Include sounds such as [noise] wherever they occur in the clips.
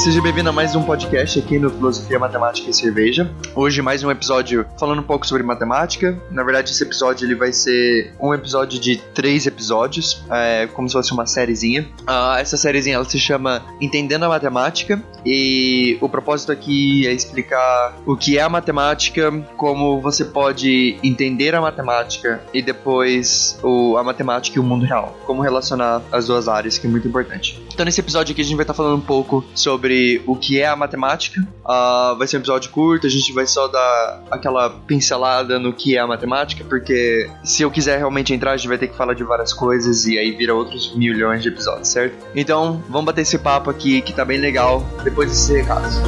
seja bem-vindo a mais um podcast aqui no Filosofia, Matemática e Cerveja. Hoje mais um episódio falando um pouco sobre matemática. Na verdade, esse episódio ele vai ser um episódio de três episódios, é, como se fosse uma sériezinha. Uh, essa sériezinha ela se chama Entendendo a Matemática e o propósito aqui é explicar o que é a matemática, como você pode entender a matemática e depois o, a matemática e o mundo real, como relacionar as duas áreas, que é muito importante. Então, nesse episódio aqui a gente vai estar falando um pouco sobre o que é a matemática. Uh, vai ser um episódio curto, a gente vai só dar aquela pincelada no que é a matemática, porque se eu quiser realmente entrar, a gente vai ter que falar de várias coisas e aí vira outros milhões de episódios, certo? Então, vamos bater esse papo aqui que tá bem legal depois desses recados.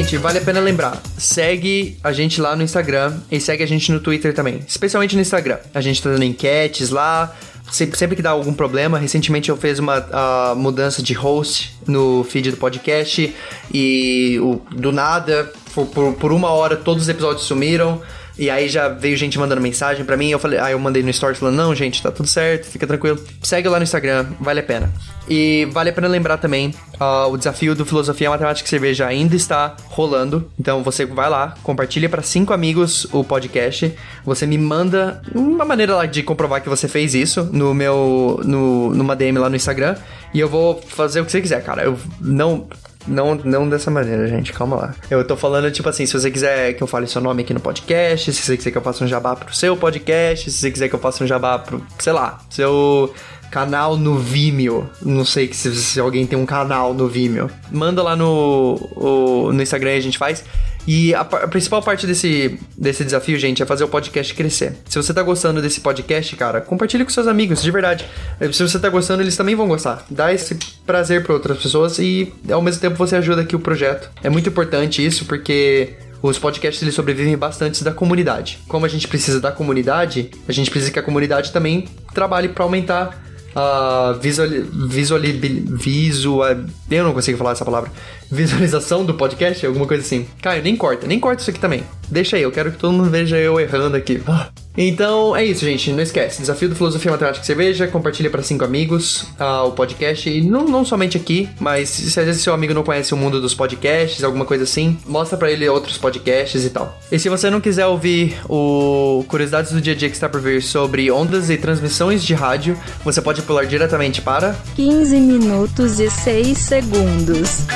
Gente, vale a pena lembrar, segue a gente lá no Instagram e segue a gente no Twitter também, especialmente no Instagram. A gente tá dando enquetes lá, sempre, que dá algum problema. Recentemente eu fiz uma mudança de host no feed do podcast e o, do nada, por, por uma hora, todos os episódios sumiram. E aí já veio gente mandando mensagem para mim, eu falei, aí eu mandei no story falando, não, gente, tá tudo certo, fica tranquilo. Segue lá no Instagram, vale a pena. E vale a pena lembrar também, uh, o desafio do Filosofia Matemática e Cerveja ainda está rolando. Então você vai lá, compartilha para cinco amigos o podcast. Você me manda uma maneira lá de comprovar que você fez isso no meu, no, numa DM lá no Instagram. E eu vou fazer o que você quiser, cara. Eu não não, não dessa maneira, gente. Calma lá. Eu tô falando, tipo assim, se você quiser que eu fale seu nome aqui no podcast, se você quiser que eu faça um jabá pro seu podcast, se você quiser que eu faça um jabá pro, sei lá, seu canal no Vimeo. Não sei se, se alguém tem um canal no Vimeo. Manda lá no, o, no Instagram e a gente faz. E a, a, principal parte desse, desse desafio, gente, é fazer o podcast crescer. Se você tá gostando desse podcast, cara, compartilhe com seus amigos, de verdade. Se você tá gostando, eles também vão gostar. Dá esse prazer para outras pessoas e ao mesmo tempo você ajuda aqui o projeto. É muito importante isso porque os podcasts eles sobrevivem bastante da comunidade. Como a gente precisa da comunidade, a gente precisa que a comunidade também trabalhe para aumentar a visual, visual, visual, eu não consigo falar essa palavra, visualização do podcast, alguma coisa assim. Caio, nem corta, nem corta isso aqui também. Deixa aí, eu quero que todo mundo veja eu errando aqui. Ah. Então é isso, gente. Não esquece. Desafio do Filosofia Matemática Cerveja. Compartilha para cinco amigos uh, o podcast. E não, não somente aqui, mas se às vezes seu amigo não conhece o mundo dos podcasts, alguma coisa assim, mostra para ele outros podcasts e tal. E se você não quiser ouvir o Curiosidades do Dia a Dia que está por vir sobre ondas e transmissões de rádio, você pode pular diretamente para 15 minutos e 6 segundos.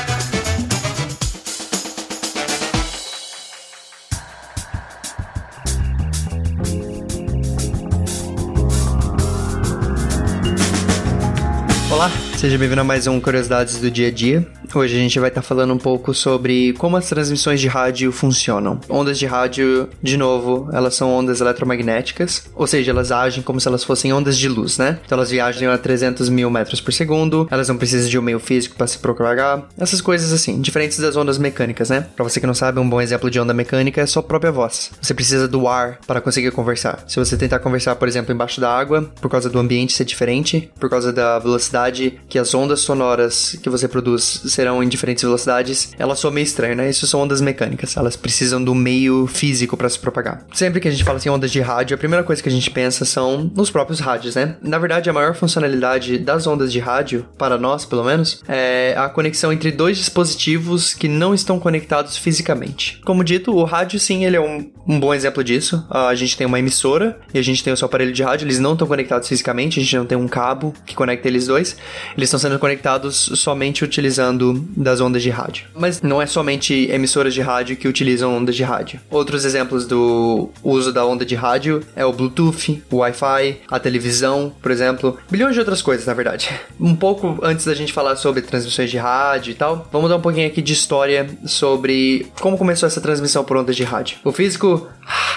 Seja bem-vindo a mais um Curiosidades do Dia a Dia. Hoje a gente vai estar tá falando um pouco sobre como as transmissões de rádio funcionam. Ondas de rádio, de novo, elas são ondas eletromagnéticas, ou seja, elas agem como se elas fossem ondas de luz, né? Então elas viajam a 300 mil metros por segundo, elas não precisam de um meio físico para se propagar, essas coisas assim, diferentes das ondas mecânicas, né? Para você que não sabe, um bom exemplo de onda mecânica é sua própria voz. Você precisa do ar para conseguir conversar. Se você tentar conversar, por exemplo, embaixo da água, por causa do ambiente ser diferente, por causa da velocidade que as ondas sonoras que você produz serão em diferentes velocidades, ela soa meio estranho, né? Isso são ondas mecânicas, elas precisam do meio físico para se propagar. Sempre que a gente fala assim ondas de rádio, a primeira coisa que a gente pensa são nos próprios rádios, né? Na verdade, a maior funcionalidade das ondas de rádio, para nós pelo menos, é a conexão entre dois dispositivos que não estão conectados fisicamente. Como dito, o rádio sim, ele é um, um bom exemplo disso. A gente tem uma emissora e a gente tem o seu aparelho de rádio, eles não estão conectados fisicamente, a gente não tem um cabo que conecta eles dois. Eles estão sendo conectados somente utilizando das ondas de rádio. Mas não é somente emissoras de rádio que utilizam ondas de rádio. Outros exemplos do uso da onda de rádio é o Bluetooth, o Wi-Fi, a televisão, por exemplo, bilhões de outras coisas, na verdade. [laughs] Um pouco antes da gente falar sobre transmissões de rádio e tal, vamos dar um pouquinho aqui de história sobre como começou essa transmissão por ondas de rádio. O físico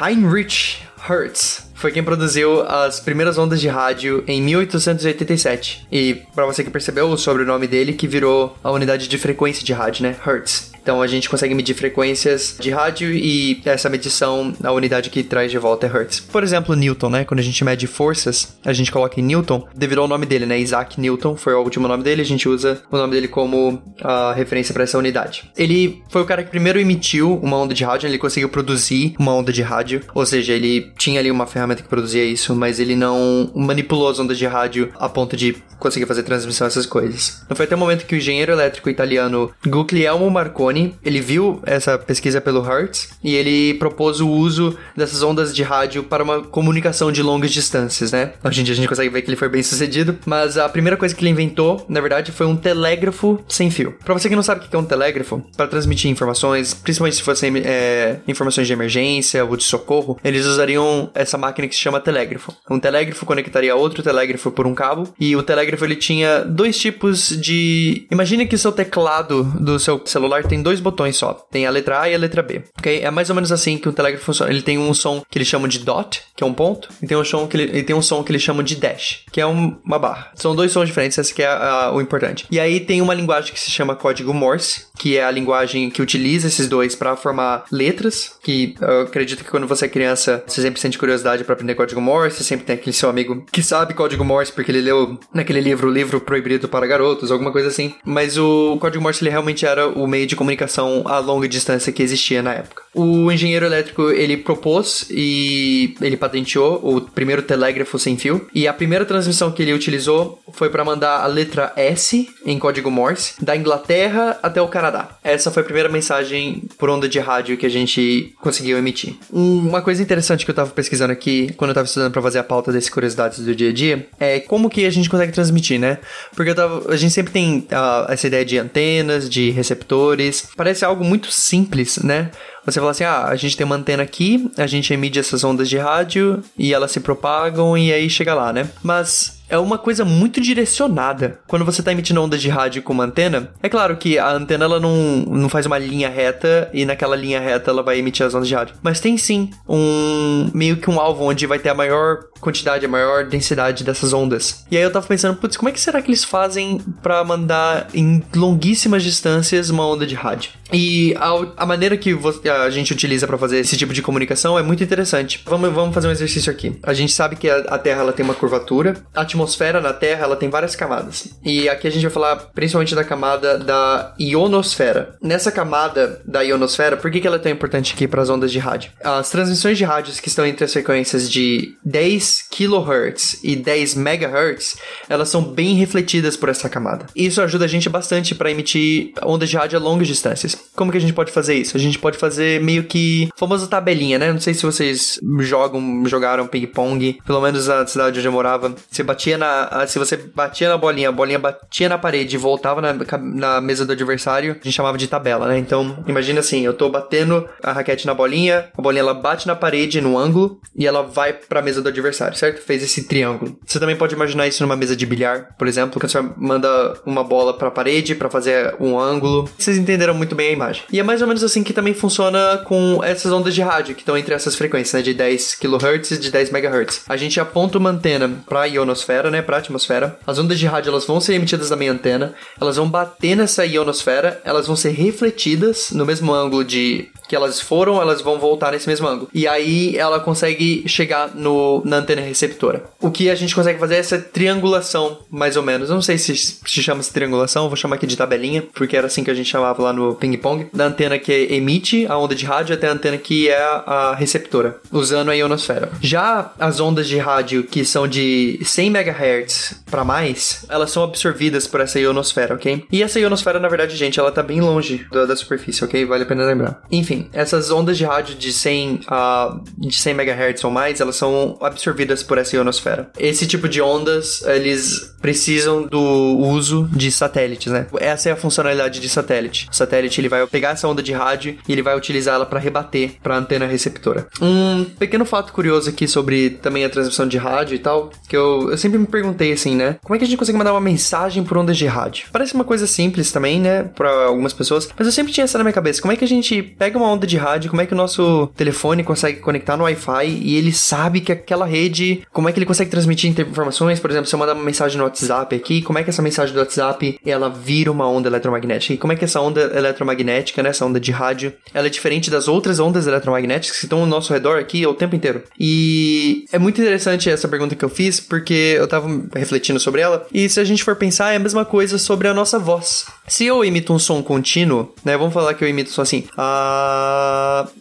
Heinrich Hertz foi quem produziu as primeiras ondas de rádio em 1887. E para você que percebeu o sobrenome dele, que virou a unidade de frequência de rádio, né? Hertz. Então a gente consegue medir frequências de rádio e essa medição, a unidade que traz de volta é Hertz. Por exemplo, Newton, né? Quando a gente mede forças, a gente coloca em Newton, devido ao nome dele, né? Isaac Newton foi o último nome dele, a gente usa o nome dele como a referência para essa unidade. Ele foi o cara que primeiro emitiu uma onda de rádio, ele conseguiu produzir uma onda de rádio, ou seja, ele tinha ali uma ferramenta que produzia isso, mas ele não manipulou as ondas de rádio a ponto de conseguir fazer transmissão essas coisas. Não foi até o momento que o engenheiro elétrico italiano Guglielmo Marconi, ele viu essa pesquisa pelo Hertz e ele propôs o uso dessas ondas de rádio para uma comunicação de longas distâncias, né? Hoje em dia a gente consegue ver que ele foi bem sucedido, mas a primeira coisa que ele inventou, na verdade, foi um telégrafo sem fio. Para você que não sabe o que é um telégrafo, para transmitir informações, principalmente se fossem é, informações de emergência ou de socorro, eles usariam essa máquina que se chama telégrafo. Um telégrafo conectaria outro telégrafo por um cabo e o telégrafo ele tinha dois tipos de. Imagine que seu teclado do seu celular tem dois botões só. Tem a letra A e a letra B. Ok? É mais ou menos assim que o telégrafo funciona. Ele tem um som que eles chamam de dot, que é um ponto, e tem um som que ele, tem um som que eles chamam de dash, que é um, uma barra. São dois sons diferentes, esse que é a, a, o importante. E aí tem uma linguagem que se chama código Morse, que é a linguagem que utiliza esses dois para formar letras, que eu acredito que quando você é criança, você sempre sente curiosidade para aprender código Morse, sempre tem aquele seu amigo que sabe código Morse porque ele leu naquele livro, o livro proibido para garotos, alguma coisa assim. Mas o código Morse ele realmente era o meio de comunicação a longa distância que existia na época. O engenheiro elétrico ele propôs e ele patenteou o primeiro telégrafo sem fio. E a primeira transmissão que ele utilizou foi para mandar a letra S em código Morse da Inglaterra até o Canadá. Essa foi a primeira mensagem por onda de rádio que a gente conseguiu emitir. Uma coisa interessante que eu tava pesquisando aqui quando eu tava estudando para fazer a pauta desse curiosidades do dia a dia é como que a gente consegue transmitir, né? Porque tava, a gente sempre tem uh, essa ideia de antenas, de receptores. Parece algo muito simples, né? Você fala assim: ah, a gente tem uma antena aqui, a gente emite essas ondas de rádio e elas se propagam e aí chega lá, né? Mas é uma coisa muito direcionada. Quando você está emitindo ondas de rádio com uma antena, é claro que a antena ela não, não faz uma linha reta e naquela linha reta ela vai emitir as ondas de rádio. Mas tem sim um meio que um alvo onde vai ter a maior quantidade, a maior densidade dessas ondas. E aí eu tava pensando, putz, como é que será que eles fazem para mandar em longuíssimas distâncias uma onda de rádio? E a, a maneira que a gente utiliza para fazer esse tipo de comunicação é muito interessante. Vamos, vamos fazer um exercício aqui. A gente sabe que a, a Terra ela tem uma curvatura. A atmosfera na Terra ela tem várias camadas. E aqui a gente vai falar principalmente da camada da ionosfera. Nessa camada da ionosfera, por que, que ela é tão importante aqui para as ondas de rádio? As transmissões de rádios que estão entre as frequências de 10 kHz e 10 MHz, elas são bem refletidas por essa camada. Isso ajuda a gente bastante para emitir ondas de rádio a longas distâncias. Como que a gente pode fazer isso? A gente pode fazer meio que famosa tabelinha, né? Não sei se vocês jogam, jogaram ping-pong, pelo menos na cidade onde eu morava, você batia batia na. Se você batia na bolinha, a bolinha batia na parede e voltava na, na mesa do adversário, a gente chamava de tabela, né? Então, imagina assim, eu tô batendo a raquete na bolinha, a bolinha ela bate na parede, no ângulo, e ela vai pra mesa do adversário, certo? Fez esse triângulo. Você também pode imaginar isso numa mesa de bilhar, por exemplo, que você manda uma bola pra parede para fazer um ângulo. Vocês entenderam muito bem a imagem. E é mais ou menos assim que também funciona com essas ondas de rádio, que estão entre essas frequências, né? De 10 kHz e de 10 MHz. A gente aponta uma antena pra ionosfera ionosfera, né, atmosfera. As ondas de rádio elas vão ser emitidas da minha antena, elas vão bater nessa ionosfera, elas vão ser refletidas no mesmo ângulo de que elas foram, elas vão voltar nesse mesmo ângulo. E aí ela consegue chegar no, na antena receptora. O que a gente consegue fazer é essa triangulação, mais ou menos. Eu não sei se se chama de triangulação, vou chamar aqui de tabelinha, porque era assim que a gente chamava lá no ping-pong. Da antena que emite a onda de rádio até a antena que é a receptora, usando a ionosfera. Já as ondas de rádio que são de 100 MHz para mais, elas são absorvidas por essa ionosfera, ok? E essa ionosfera, na verdade, gente, ela tá bem longe da, da superfície, ok? Vale a pena lembrar. Enfim, essas ondas de rádio de 100, uh, de 100 MHz ou mais, elas são absorvidas por essa ionosfera. Esse tipo de ondas, eles precisam do uso de satélites, né? Essa é a funcionalidade de satélite. O satélite ele vai pegar essa onda de rádio e ele vai utilizá-la para rebater para a antena receptora. Um pequeno fato curioso aqui sobre também a transmissão de rádio e tal, que eu, eu sempre me perguntei assim, né? Como é que a gente consegue mandar uma mensagem por ondas de rádio? Parece uma coisa simples também, né, para algumas pessoas, mas eu sempre tinha essa na minha cabeça. Como é que a gente pega uma uma onda de rádio, como é que o nosso telefone consegue conectar no Wi-Fi e ele sabe que aquela rede, como é que ele consegue transmitir informações, por exemplo, se eu mandar uma mensagem no WhatsApp aqui, como é que essa mensagem do WhatsApp, ela vira uma onda eletromagnética e como é que essa onda eletromagnética, né, essa onda de rádio, ela é diferente das outras ondas eletromagnéticas que estão ao nosso redor aqui o tempo inteiro. E é muito interessante essa pergunta que eu fiz, porque eu tava refletindo sobre ela, e se a gente for pensar, é a mesma coisa sobre a nossa voz. Se eu imito um som contínuo, né, vamos falar que eu imito só assim,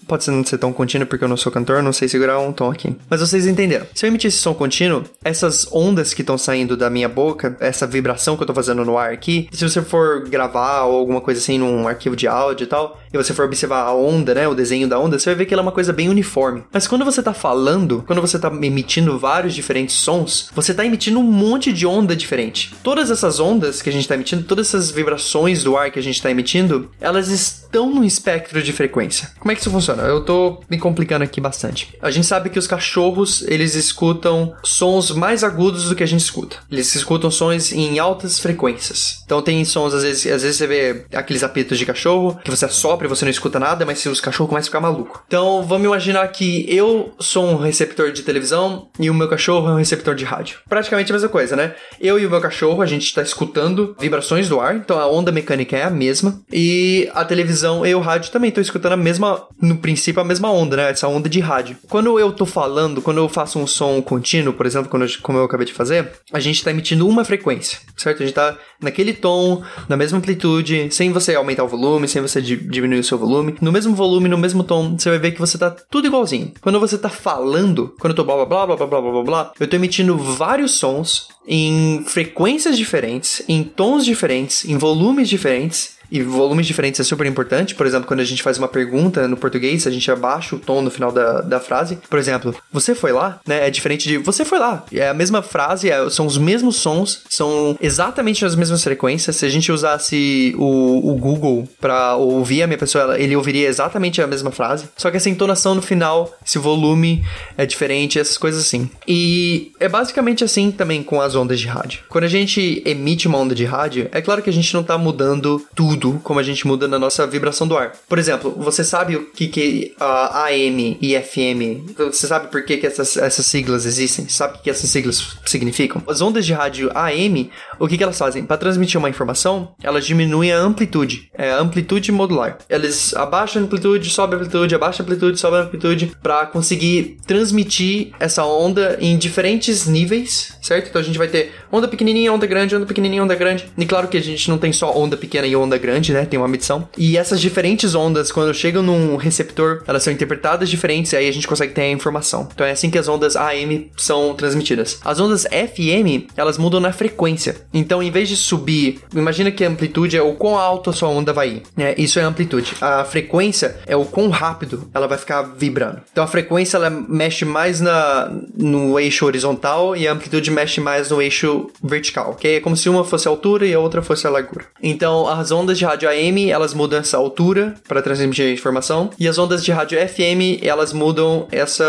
pode ser não ser tão contínuo porque eu não sou cantor, não sei segurar um tom aqui. Mas vocês entenderam. Se eu emitir esse som contínuo, essas ondas que estão saindo da minha boca, essa vibração que eu tô fazendo no ar aqui, se você for gravar ou alguma coisa assim num arquivo de áudio e tal, e você for observar a onda, né, o desenho da onda, você vai ver que ela é uma coisa bem uniforme. Mas quando você tá falando, quando você tá emitindo vários diferentes sons, você tá emitindo um monte de onda diferente. Todas essas ondas que a gente tá emitindo, todas essas vibrações do ar que a gente tá emitindo, elas estão no espectro de frequência. Como é que isso funciona? Eu tô me complicando aqui bastante. A gente sabe que os cachorros, eles escutam sons mais agudos do que a gente escuta. Eles escutam sons em altas frequências. Então tem sons, às vezes, às vezes você vê aqueles apitos de cachorro, que você sopra você não escuta nada, mas se os cachorros começam a ficar maluco. Então vamos imaginar que eu sou um receptor de televisão e o meu cachorro é um receptor de rádio. Praticamente a mesma coisa, né? Eu e o meu cachorro, a gente está escutando vibrações do ar, então a onda mecânica é a mesma. E a televisão e o rádio também estão escutando a mesma, no princípio, a mesma onda, né? Essa onda de rádio. Quando eu tô falando, quando eu faço um som contínuo, por exemplo, quando eu, como eu acabei de fazer, a gente está emitindo uma frequência, certo? A gente tá naquele tom, na mesma amplitude, sem você aumentar o volume, sem você diminuir o seu volume, no mesmo volume, no mesmo tom, você vai ver que você tá tudo igualzinho. Quando você tá falando, quando eu tô blá blá blá blá blá blá blá blá, eu tô emitindo vários sons em frequências diferentes, em tons diferentes, em volumes diferentes, e volumes diferentes é super importante. Por exemplo, quando a gente faz uma pergunta no português, a gente abaixa o tom no final da, da frase. Por exemplo, você foi lá, né? É diferente de você foi lá. É a mesma frase, é, são os mesmos sons, são exatamente as mesmas frequências. Se a gente usasse o, o Google para ouvir a minha pessoa, ele ouviria exatamente a mesma frase. Só que essa entonação no final, esse volume é diferente, essas coisas assim. E é basicamente assim também com as ondas de rádio. Quando a gente emite uma onda de rádio, é claro que a gente não tá mudando tudo como a gente muda na nossa vibração do ar. Por exemplo, você sabe o que que a AM e FM, você sabe por que, que essas, essas siglas existem? Sabe o que essas siglas significam? As ondas de rádio AM, o que, que elas fazem? Para transmitir uma informação, elas diminuem a amplitude, é a amplitude modular. Eles abaixam a amplitude, sobe a amplitude, abaixa a amplitude, sobe a amplitude, para conseguir transmitir essa onda em diferentes níveis, certo? Então a gente vai ter onda pequenininha, onda grande, onda pequenininha, onda grande. E claro que a gente não tem só onda pequena e onda grande né? Tem uma medição. E essas diferentes ondas, quando chegam num receptor, elas são interpretadas diferentes e aí a gente consegue ter a informação. Então é assim que as ondas AM são transmitidas. As ondas FM, elas mudam na frequência. Então, em vez de subir, imagina que a amplitude é o quão alto a sua onda vai ir. Né? Isso é amplitude. A frequência é o quão rápido ela vai ficar vibrando. Então a frequência ela mexe mais na, no eixo horizontal e a amplitude mexe mais no eixo vertical, ok? É como se uma fosse a altura e a outra fosse a largura. Então as ondas de rádio AM, elas mudam essa altura para transmitir informação, e as ondas de rádio FM, elas mudam essa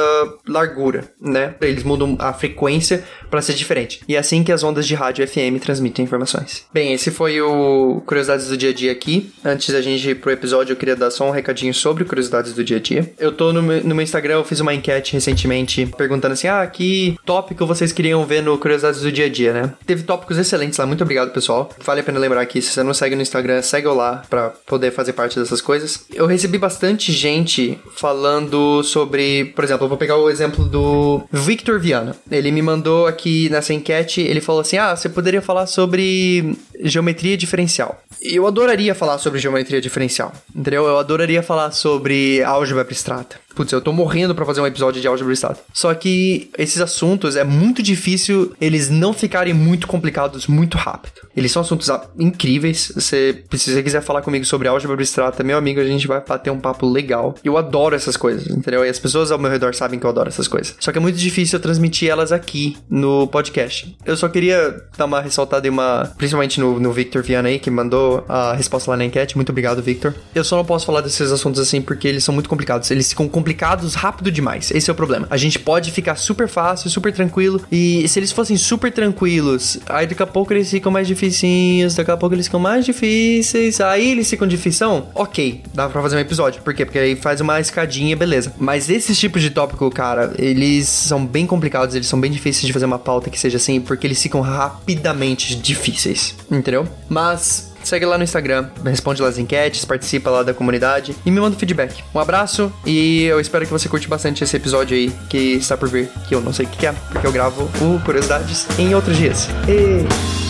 largura, né? Eles mudam a frequência para ser diferente. E é assim que as ondas de rádio FM transmitem informações. Bem, esse foi o Curiosidades do Dia a Dia aqui. Antes da gente ir pro episódio, eu queria dar só um recadinho sobre Curiosidades do Dia a Dia. Eu tô no meu, no meu Instagram, eu fiz uma enquete recentemente perguntando assim: ah, que tópico vocês queriam ver no Curiosidades do Dia a Dia, né? Teve tópicos excelentes lá, muito obrigado, pessoal. Vale a pena lembrar aqui, se você não segue no Instagram, segue lá para poder fazer parte dessas coisas. Eu recebi bastante gente falando sobre, por exemplo, eu vou pegar o exemplo do Victor Viana. Ele me mandou aqui nessa enquete, ele falou assim: "Ah, você poderia falar sobre geometria diferencial". Eu adoraria falar sobre geometria diferencial, entendeu? Eu adoraria falar sobre álgebra abstrata. Putz, eu tô morrendo para fazer um episódio de álgebra abstrata. Só que esses assuntos é muito difícil eles não ficarem muito complicados muito rápido. Eles são assuntos incríveis. Você, se você quiser falar comigo sobre álgebra abstrata, meu amigo, a gente vai bater um papo legal. Eu adoro essas coisas, entendeu? E as pessoas ao meu redor sabem que eu adoro essas coisas. Só que é muito difícil eu transmitir elas aqui no podcast. Eu só queria dar uma ressaltada e uma, principalmente no, no Victor Viana aí, que mandou a resposta lá na enquete. Muito obrigado, Victor. Eu só não posso falar desses assuntos assim porque eles são muito complicados. Eles ficam complicados rápido demais. Esse é o problema. A gente pode ficar super fácil, super tranquilo. E se eles fossem super tranquilos, aí daqui a pouco eles ficam mais dificinhos, daqui a pouco eles ficam mais difíceis. Aí eles ficam difição, ok, dá pra fazer um episódio. Por quê? Porque aí faz uma escadinha, beleza. Mas esses tipos de tópico, cara, eles são bem complicados, eles são bem difíceis de fazer uma pauta que seja assim, porque eles ficam rapidamente difíceis, entendeu? Mas segue lá no Instagram, responde lá as enquetes, participa lá da comunidade e me manda feedback. Um abraço e eu espero que você curte bastante esse episódio aí que está por vir, que eu não sei o que é, porque eu gravo o Curiosidades em outros dias. E...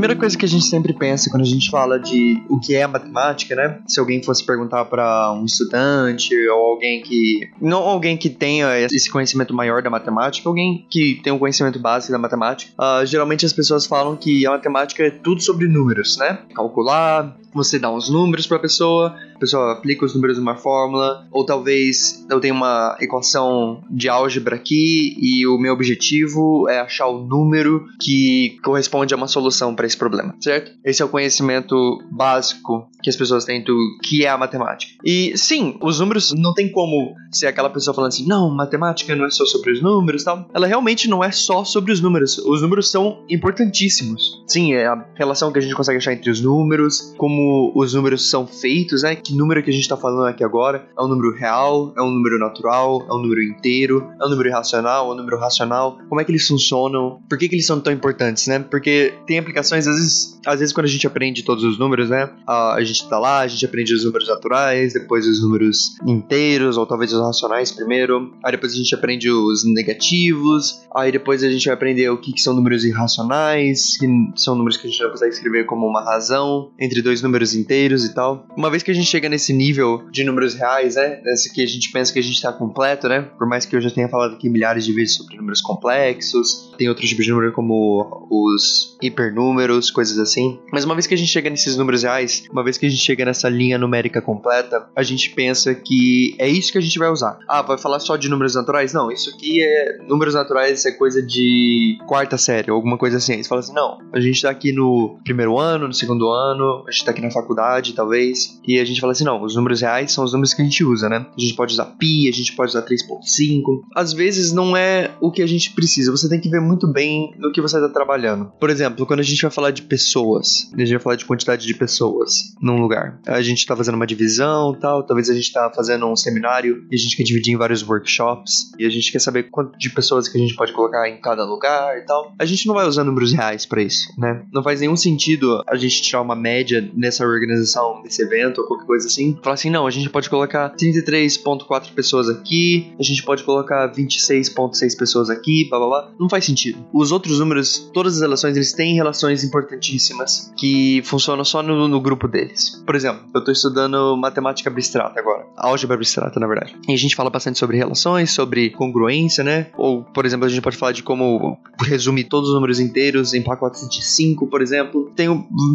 primeira coisa que a gente sempre pensa quando a gente fala de o que é matemática, né? Se alguém fosse perguntar para um estudante ou alguém que não alguém que tenha esse conhecimento maior da matemática, alguém que tem um conhecimento básico da matemática, uh, geralmente as pessoas falam que a matemática é tudo sobre números, né? Calcular, você dá uns números para a pessoa, pessoa aplica os números numa fórmula, ou talvez eu tenho uma equação de álgebra aqui e o meu objetivo é achar o número que corresponde a uma solução para esse problema, certo? Esse é o conhecimento básico que as pessoas têm do que é a matemática. E sim, os números não tem como ser aquela pessoa falando assim, não, matemática não é só sobre os números, tal. Ela realmente não é só sobre os números. Os números são importantíssimos. Sim, é a relação que a gente consegue achar entre os números, como os números são feitos, né? Que número que a gente está falando aqui agora? É um número real? É um número natural? É um número inteiro? É um número irracional? É um número racional? Como é que eles funcionam? Por que, que eles são tão importantes, né? Porque tem aplicações, às vezes, às vezes quando a gente aprende todos os números, né? A gente tá lá, a gente aprende os números naturais, depois os números inteiros, ou talvez os racionais primeiro. Aí depois a gente aprende os negativos. Aí depois a gente vai aprender o que, que são números irracionais, que são números que a gente não consegue escrever como uma razão entre dois números inteiros e tal. Uma vez que a gente chega nesse nível de números reais, né? Nesse que a gente pensa que a gente tá completo, né? Por mais que eu já tenha falado aqui milhares de vezes sobre números complexos, tem outros tipos de número como os hipernúmeros, coisas assim. Mas uma vez que a gente chega nesses números reais, uma vez que a gente chega nessa linha numérica completa, a gente pensa que é isso que a gente vai usar. Ah, vai falar só de números naturais? Não, isso aqui é. Números naturais é coisa de quarta série, alguma coisa assim. Você fala assim: não, a gente tá aqui no primeiro ano, no segundo ano, a gente tá aqui aqui na faculdade, talvez, e a gente fala assim: não, os números reais são os números que a gente usa, né? A gente pode usar pi, a gente pode usar 3.5. Às vezes não é o que a gente precisa, você tem que ver muito bem no que você está trabalhando. Por exemplo, quando a gente vai falar de pessoas, a gente vai falar de quantidade de pessoas num lugar. A gente está fazendo uma divisão tal, talvez a gente está fazendo um seminário e a gente quer dividir em vários workshops e a gente quer saber quanto de pessoas que a gente pode colocar em cada lugar e tal. A gente não vai usar números reais para isso, né? Não faz nenhum sentido a gente tirar uma média nessa organização desse evento ou qualquer coisa assim, falar assim, não, a gente pode colocar 33.4 pessoas aqui, a gente pode colocar 26.6 pessoas aqui, blá blá blá. Não faz sentido. Os outros números, todas as relações, eles têm relações importantíssimas que funcionam só no, no grupo deles. Por exemplo, eu tô estudando matemática abstrata agora, álgebra abstrata, na verdade. E a gente fala bastante sobre relações, sobre congruência, né? Ou, por exemplo, a gente pode falar de como resumir todos os números inteiros em pacotes de 5, por exemplo. Tem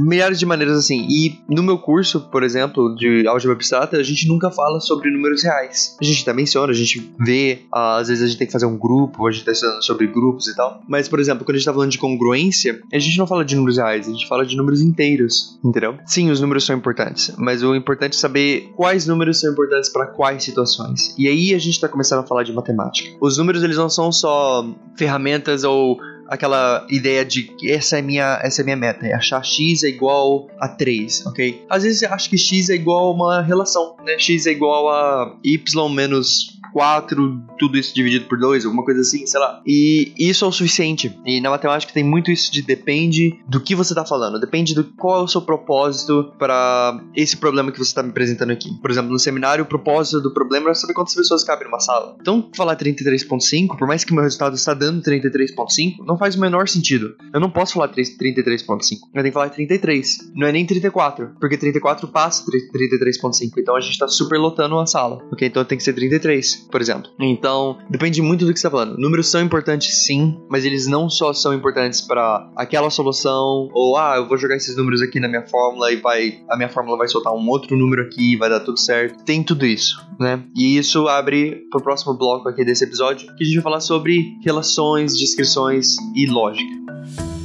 milhares de maneiras assim. E no meu curso, por exemplo, de álgebra abstrata, a gente nunca fala sobre números reais. A gente até menciona, a gente vê, uh, às vezes a gente tem que fazer um grupo, a gente tá estudando sobre grupos e tal. Mas, por exemplo, quando a gente tá falando de congruência, a gente não fala de números reais, a gente fala de números inteiros, entendeu? Sim, os números são importantes, mas o importante é saber quais números são importantes para quais situações. E aí a gente tá começando a falar de matemática. Os números, eles não são só ferramentas ou aquela ideia de que essa é minha, essa é minha meta, é achar x é igual a 3, ok? Às vezes você acha que x é igual a uma relação, né? x é igual a y menos 4, tudo isso dividido por 2, alguma coisa assim, sei lá. E isso é o suficiente. E na matemática tem muito isso de depende do que você está falando, depende do qual é o seu propósito para esse problema que você está me apresentando aqui. Por exemplo, no seminário, o propósito do problema é saber quantas pessoas cabem numa sala. Então, falar 33.5, por mais que meu resultado está dando 33.5, não faz o menor sentido. Eu não posso falar 33.5, eu tenho que falar 33. Não é nem 34, porque 34 passa 33.5, então a gente está super lotando a sala, ok? Então tem que ser 33. Por exemplo. Então, depende muito do que você está falando. Números são importantes sim, mas eles não só são importantes para aquela solução, ou ah, eu vou jogar esses números aqui na minha fórmula e vai a minha fórmula vai soltar um outro número aqui e vai dar tudo certo. Tem tudo isso, né? E isso abre pro próximo bloco aqui desse episódio, que a gente vai falar sobre relações, descrições e lógica.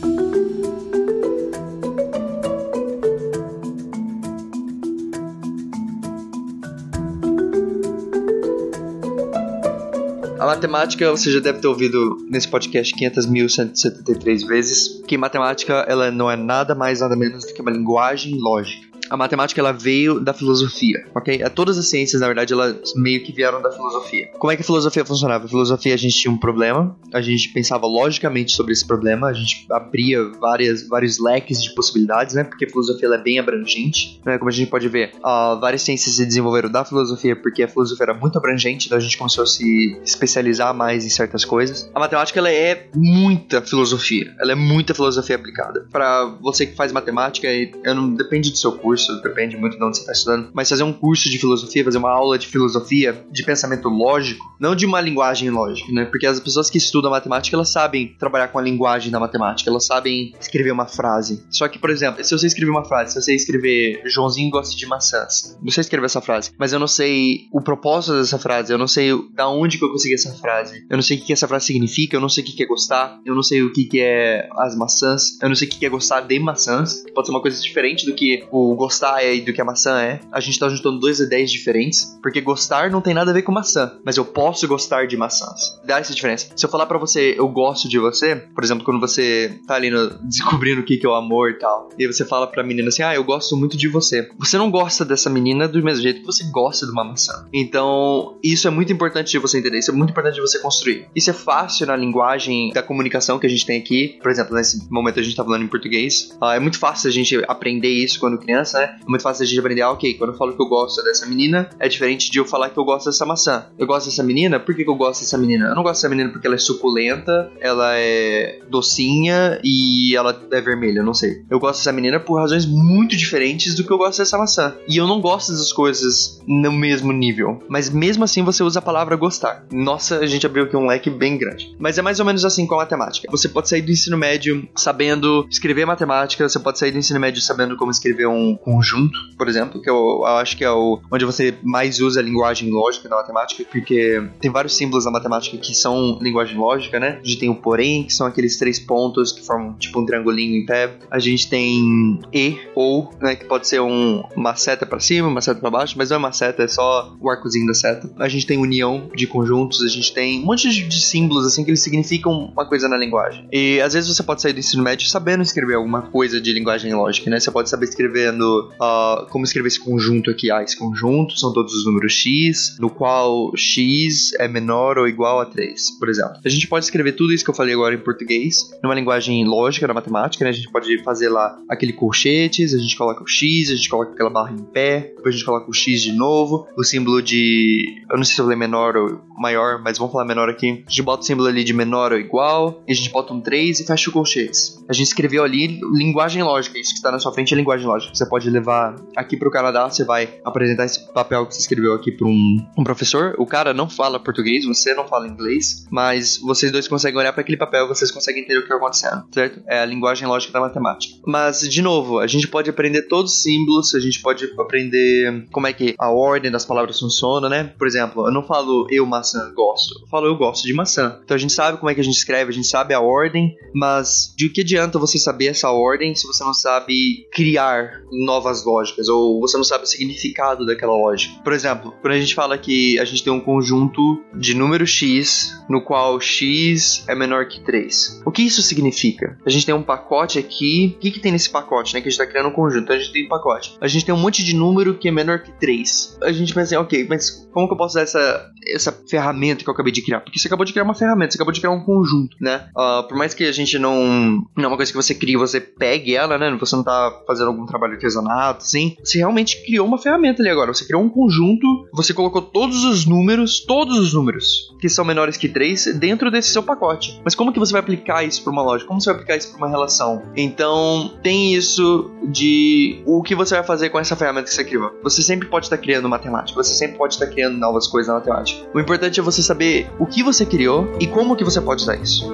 Matemática, você já deve ter ouvido nesse podcast 500.173 vezes, que matemática ela não é nada mais nada menos do que uma linguagem lógica a matemática ela veio da filosofia, ok? Todas as ciências, na verdade, elas meio que vieram da filosofia. Como é que a filosofia funcionava? A filosofia, a gente tinha um problema, a gente pensava logicamente sobre esse problema, a gente abria várias, vários leques de possibilidades, né? Porque a filosofia é bem abrangente, né? Como a gente pode ver, uh, várias ciências se desenvolveram da filosofia porque a filosofia era muito abrangente, então a gente começou a se especializar mais em certas coisas. A matemática, ela é muita filosofia, ela é muita filosofia aplicada. Para você que faz matemática, eu não depende do seu curso, curso, depende muito de onde você está estudando, mas fazer um curso de filosofia, fazer uma aula de filosofia, de pensamento lógico, não de uma linguagem lógica, né? Porque as pessoas que estudam matemática, elas sabem trabalhar com a linguagem da matemática, elas sabem escrever uma frase. Só que, por exemplo, se você escrever uma frase, se você escrever Joãozinho gosta de maçãs, você escreve essa frase, mas eu não sei o propósito dessa frase, eu não sei da onde que eu consegui essa frase, eu não sei o que essa frase significa, eu não sei o que é gostar, eu não sei o que é as maçãs, eu não sei o que é gostar de maçãs, pode ser uma coisa diferente do que o gostar é e do que a maçã é. A gente tá juntando duas ideias diferentes, porque gostar não tem nada a ver com maçã, mas eu posso gostar de maçãs. Dá essa diferença. Se eu falar para você, eu gosto de você, por exemplo, quando você tá ali no, [laughs] descobrindo o que, que é o amor e tal, e você fala pra menina assim, ah, eu gosto muito de você. Você não gosta dessa menina do mesmo jeito que você gosta de uma maçã. Então, isso é muito importante de você entender, isso é muito importante de você construir. Isso é fácil na linguagem da comunicação que a gente tem aqui. Por exemplo, nesse momento a gente tá falando em português. Uh, é muito fácil a gente aprender isso quando criança, né? É muito fácil a gente aprender, ah, ok, quando eu falo que eu gosto dessa menina, é diferente de eu falar que eu gosto dessa maçã. Eu gosto dessa menina, por que, que eu gosto dessa menina? Eu não gosto dessa menina porque ela é suculenta, ela é docinha e ela é vermelha, não sei. Eu gosto dessa menina por razões muito diferentes do que eu gosto dessa maçã. E eu não gosto dessas coisas no mesmo nível. Mas mesmo assim você usa a palavra gostar. Nossa, a gente abriu aqui um leque bem grande. Mas é mais ou menos assim com a matemática. Você pode sair do ensino médio sabendo escrever matemática, você pode sair do ensino médio sabendo como escrever um conjunto, por exemplo, que eu, eu, acho que é o, onde você mais usa a linguagem lógica da matemática, porque tem vários símbolos da matemática que são linguagem lógica, né? A gente tem o porém, que são aqueles três pontos que formam tipo um triangulinho em pé. A gente tem e, ou, né, que pode ser um, uma seta para cima, uma seta para baixo, mas não é uma seta, é só o arcozinho da seta. A gente tem união de conjuntos, a gente tem um monte de símbolos assim que eles significam uma coisa na linguagem. E às vezes você pode sair do ensino médio sabendo escrever alguma coisa de linguagem lógica, né? Você pode saber escrevendo uh, como escrever esse conjunto aqui. Ah, esse conjunto são todos os números x, no qual x é menor ou igual a 3, por exemplo. A gente pode escrever tudo isso que eu falei agora em português, numa linguagem lógica da matemática, né? A gente pode fazer lá aquele colchetes, a gente coloca o x, a gente coloca aquela barra em pé, depois a gente coloca o x de novo, o símbolo de. Eu não sei se eu falei menor ou maior, mas vamos falar menor aqui. A gente bota o símbolo ali de menor ou igual, e a gente bota um 3 e fecha o colchetes. A gente escreveu ali linguagem lógica, isso que está na sua frente é linguagem lógica. Você pode levar aqui para o Canadá, você vai apresentar esse papel que você escreveu aqui para um, um professor. O cara não fala português, você não fala inglês, mas vocês dois conseguem olhar para aquele papel, vocês conseguem entender o que está acontecendo, certo? É a linguagem lógica da matemática. Mas, de novo, a gente pode aprender todos os símbolos, a gente pode aprender como é que a ordem das palavras funciona, né? Por exemplo, eu não falo eu maçã gosto, eu falo eu gosto de maçã. Então a gente sabe como é que a gente escreve, a gente sabe a ordem, mas de que adianta você saber essa ordem se você não sabe criar novas lógicas ou você não sabe o significado daquela lógica. Por exemplo, quando a gente fala que a gente tem um conjunto de número x no qual x é menor que 3. O que isso significa? A gente tem um pacote aqui. O que, que tem nesse pacote, né? Que a gente está criando um conjunto. Então a gente tem um pacote. A gente tem um monte de número que é menor que 3. A gente pensa assim, ok, mas como que eu posso usar essa, essa ferramenta que eu acabei de criar? Porque você acabou de criar uma ferramenta, você acabou de criar um conjunto, né? Uh, por mais que a gente não. Não é uma coisa que você cria, você pegue ela, né? Você não tá fazendo algum trabalho artesanal artesanato. Você realmente criou uma ferramenta ali agora. Você criou um conjunto, você colocou todos os números, todos os números que são menores que 3 dentro desse seu pacote. Mas como que você vai aplicar isso para uma loja? Como você vai aplicar isso para uma relação? Então, tem isso de o que você vai fazer com essa ferramenta que você criou. Você sempre pode estar criando matemática, você sempre pode estar criando novas coisas na matemática. O importante é você saber o que você criou e como que você pode usar isso.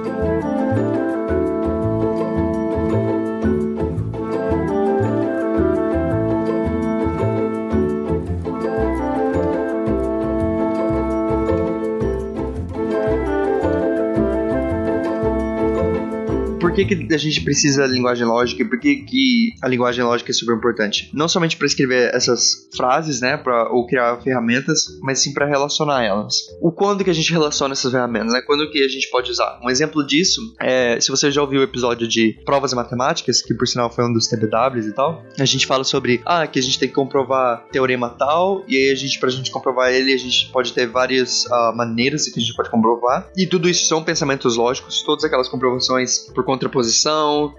Que, a gente precisa da linguagem lógica e por que, que a linguagem lógica é super importante? Não somente para escrever essas frases, né, pra, ou criar ferramentas, mas sim para relacionar elas. O quando que a gente relaciona essas ferramentas, né? Quando que a gente pode usar? Um exemplo disso é, se você já ouviu o episódio de provas matemáticas, que por sinal foi um dos TBWs e tal, a gente fala sobre, ah, que a gente tem que comprovar teorema tal, e aí a gente, pra gente comprovar ele, a gente pode ter várias uh, maneiras que a gente pode comprovar, e tudo isso são pensamentos lógicos, todas aquelas comprovações por conta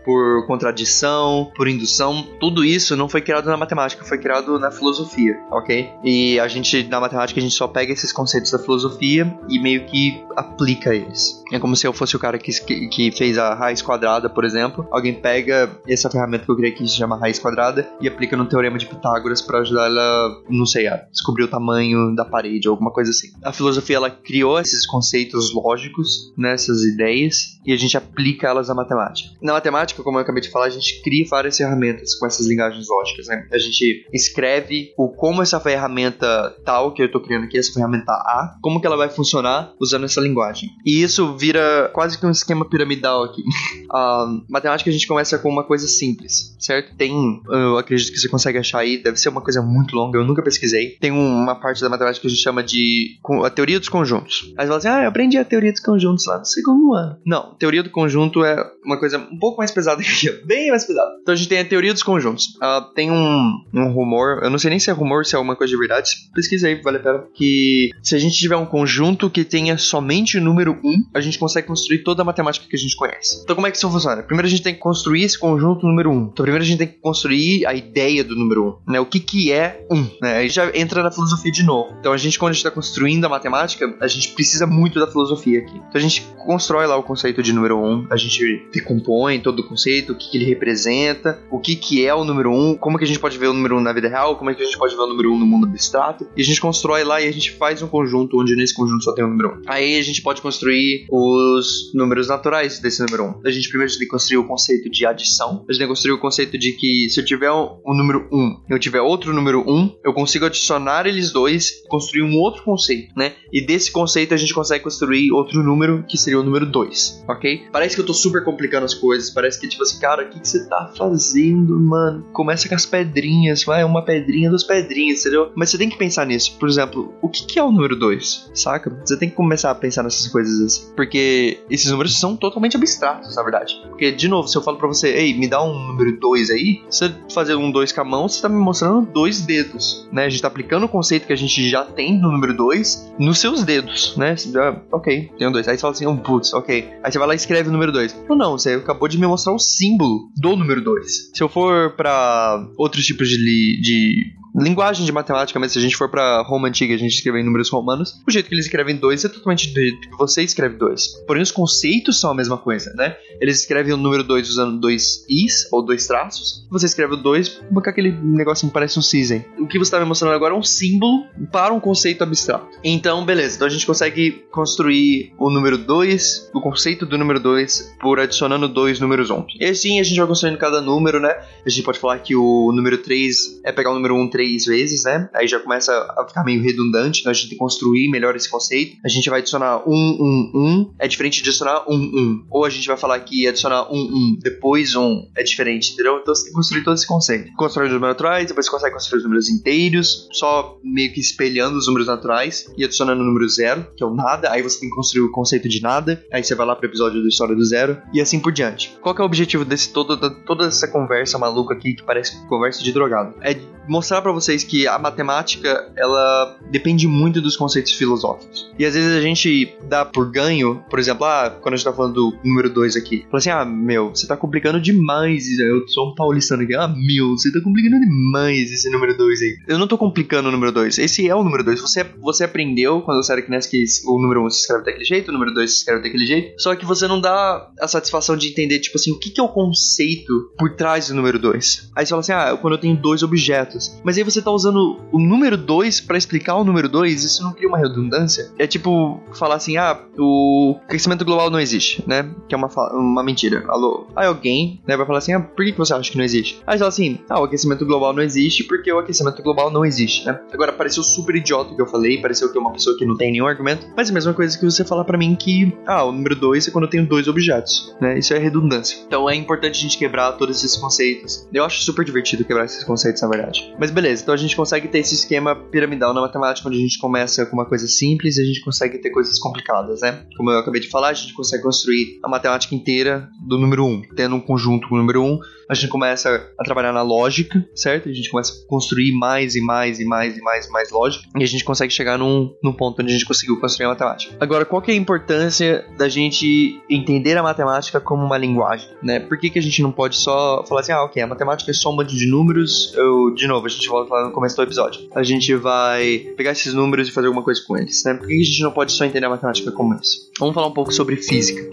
por contradição, por indução. Tudo isso não foi criado na matemática, foi criado na filosofia, ok? E a gente, na matemática, a gente só pega esses conceitos da filosofia e meio que aplica eles. É como se eu fosse o cara que, que fez a raiz quadrada, por exemplo. Alguém pega essa ferramenta que eu criei que se chama raiz quadrada, e aplica no teorema de Pitágoras para ajudar ela, não sei, a descobrir o tamanho da parede, ou alguma coisa assim. A filosofia, ela criou esses conceitos lógicos, nessas né, ideias, e a gente aplica elas matemática matemática. Na matemática, como eu acabei de falar, a gente cria várias ferramentas com essas linguagens lógicas, né? A gente escreve o como essa ferramenta tal que eu estou criando aqui, essa ferramenta A, como que ela vai funcionar usando essa linguagem. E isso vira quase que um esquema piramidal aqui. [laughs] a matemática a gente começa com uma coisa simples, certo? Tem, eu acredito que você consegue achar aí, deve ser uma coisa muito longa, eu nunca pesquisei. Tem uma parte da matemática que a gente chama de a teoria dos conjuntos. Aí você fala assim, ah, eu aprendi a teoria dos conjuntos lá no segundo ano. Não, teoria do conjunto é uma coisa um pouco mais pesada que aquilo, bem mais pesada. Então a gente tem a teoria dos conjuntos. Uh, tem um, um rumor, eu não sei nem se é rumor, se é alguma coisa de verdade, pesquisa aí, vale a pena, que se a gente tiver um conjunto que tenha somente o número 1, a gente consegue construir toda a matemática que a gente conhece. Então como é que isso funciona? Primeiro a gente tem que construir esse conjunto número 1. Então primeiro a gente tem que construir a ideia do número 1, né? O que que é 1, né? Aí já entra na filosofia de novo. Então a gente quando a gente está construindo a matemática, a gente precisa muito da filosofia aqui. Então a gente constrói lá o conceito de número 1, a gente decompõe todo o conceito, o que, que ele representa, o que, que é o número 1, um, como que a gente pode ver o número 1 um na vida real, como é que a gente pode ver o número 1 um no mundo abstrato, e a gente constrói lá e a gente faz um conjunto onde nesse conjunto só tem o número 1. Um. Aí a gente pode construir os números naturais desse número 1. Um. A gente primeiro tem que construir o conceito de adição, a gente tem que construir o conceito de que se eu tiver um, um número 1 e eu tiver outro número 1, eu consigo adicionar eles dois e construir um outro conceito, né? E desse conceito a gente consegue construir outro número que seria o número 2, ok? Parece que eu tô super complicando as coisas. Parece que, tipo assim, cara, o que, que você tá fazendo, mano? Começa com as pedrinhas, vai, uma pedrinha, duas pedrinhas, entendeu? Mas você tem que pensar nisso. Por exemplo, o que, que é o número 2, saca? Você tem que começar a pensar nessas coisas assim. Porque esses números são totalmente abstratos, na verdade. Porque, de novo, se eu falo pra você, ei, me dá um número 2 aí, você fazer um 2 com a mão, você tá me mostrando dois dedos, né? A gente tá aplicando o conceito que a gente já tem no número 2 nos seus dedos, né? Você ok, tem um 2. Aí você fala assim, um putz, ok. Aí você vai lá e escreve o número 2. Ou não, você acabou de me mostrar o símbolo do número 2. Se eu for para outros tipos de, de linguagem de matemática, mas se a gente for pra Roma antiga, a gente escreve em números romanos, o jeito que eles escrevem dois é totalmente do jeito que você escreve dois. Porém, os conceitos são a mesma coisa, né? Eles escrevem o número 2 usando dois is, ou dois traços. Você escreve o 2 com aquele negocinho que parece um cisne. O que você tá me mostrando agora é um símbolo para um conceito abstrato. Então, beleza. Então a gente consegue construir o número 2, o conceito do número 2, por adicionando dois números 1. Um. E assim a gente vai construindo cada número, né? A gente pode falar que o número 3 é pegar o número 1, um, 3 três vezes, né? Aí já começa a ficar meio redundante, então a gente tem que construir melhor esse conceito. A gente vai adicionar um, um, um, é diferente de adicionar um, um. Ou a gente vai falar que adicionar um, um, depois um, é diferente, entendeu? Então você tem que construir todo esse conceito. Constrói os números naturais, depois você consegue construir os números inteiros, só meio que espelhando os números naturais e adicionando o número zero, que é o nada. Aí você tem que construir o conceito de nada. Aí você vai lá pro episódio da história do zero e assim por diante. Qual que é o objetivo desse todo, toda essa conversa maluca aqui que parece conversa de drogado? É mostrar pra para vocês que a matemática, ela depende muito dos conceitos filosóficos. E às vezes a gente dá por ganho, por exemplo, ah, quando a gente tá falando do número 2 aqui, fala assim, ah, meu, você tá complicando demais, eu sou um paulistano aqui, ah, meu, você tá complicando demais esse número 2 aí. Eu não tô complicando o número 2, esse é o número 2. Você, você aprendeu quando você era criança que o número 1 um se escreve daquele jeito, o número 2 se escreve daquele jeito, só que você não dá a satisfação de entender, tipo assim, o que, que é o conceito por trás do número 2. Aí você fala assim, ah, quando eu tenho dois objetos. Mas aí você tá usando o número 2 para explicar o número 2, isso não cria uma redundância? É tipo falar assim, ah, o aquecimento global não existe, né? Que é uma, uma mentira. Alô? Aí alguém né, vai falar assim, ah, por que você acha que não existe? Aí fala assim, ah, o aquecimento global não existe porque o aquecimento global não existe, né? Agora, pareceu super idiota o que eu falei, pareceu que é uma pessoa que não tem nenhum argumento, mas é a mesma coisa que você falar para mim que, ah, o número 2 é quando eu tenho dois objetos, né? Isso é redundância. Então é importante a gente quebrar todos esses conceitos. Eu acho super divertido quebrar esses conceitos, na verdade. Mas beleza, então a gente consegue ter esse esquema piramidal na matemática, onde a gente começa com uma coisa simples e a gente consegue ter coisas complicadas, né? Como eu acabei de falar, a gente consegue construir a matemática inteira do número 1, um, tendo um conjunto com o número 1, um, a gente começa a trabalhar na lógica, certo? A gente começa a construir mais e mais e mais e mais e mais lógica, e a gente consegue chegar num, num ponto onde a gente conseguiu construir a matemática. Agora, qual que é a importância da gente entender a matemática como uma linguagem, né? Por que, que a gente não pode só falar assim, ah, ok, a matemática é só um monte de números, eu, de novo, a gente volta lá no começo do episódio. A gente vai pegar esses números e fazer alguma coisa com eles, né? Por que, que a gente não pode só entender a matemática como isso? Vamos falar um pouco sobre física.